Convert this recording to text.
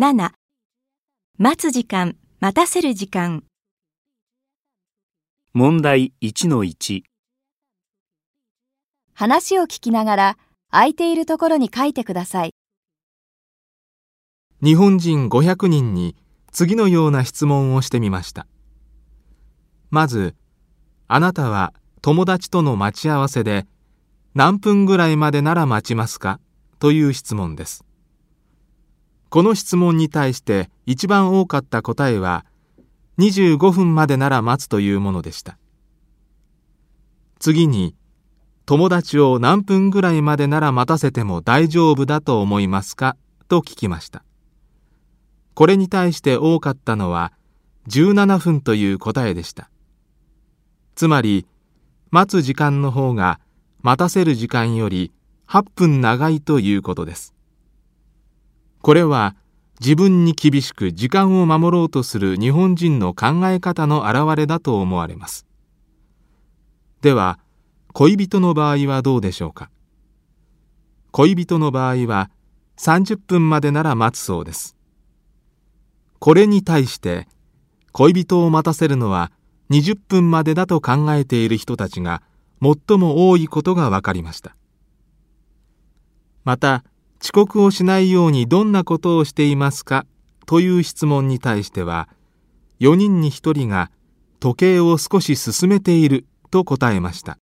7待つ時間、待たせる時間。問題1-1話を聞きながら空いているところに書いてください。日本人500人に次のような質問をしてみました。まず、あなたは友達との待ち合わせで何分ぐらいまでなら待ちますか？という質問です。この質問に対して一番多かった答えは25分までなら待つというものでした。次に、友達を何分ぐらいまでなら待たせても大丈夫だと思いますか？と聞きました。これに対して多かったのは17分という答えでした。つまり、待つ時間の方が待たせる時間より8分長いということです。これは自分に厳しく時間を守ろうとする日本人の考え方の表れだと思われます。では、恋人の場合はどうでしょうか？恋人の場合は30分までなら待つそうです。これに対して恋人を待たせるのは20分までだと考えている人たちが最も多いことが分かりました。また、遅刻をしないようにどんなことをしていますか？という質問に対しては、4人に1人が時計を少し進めていると答えました。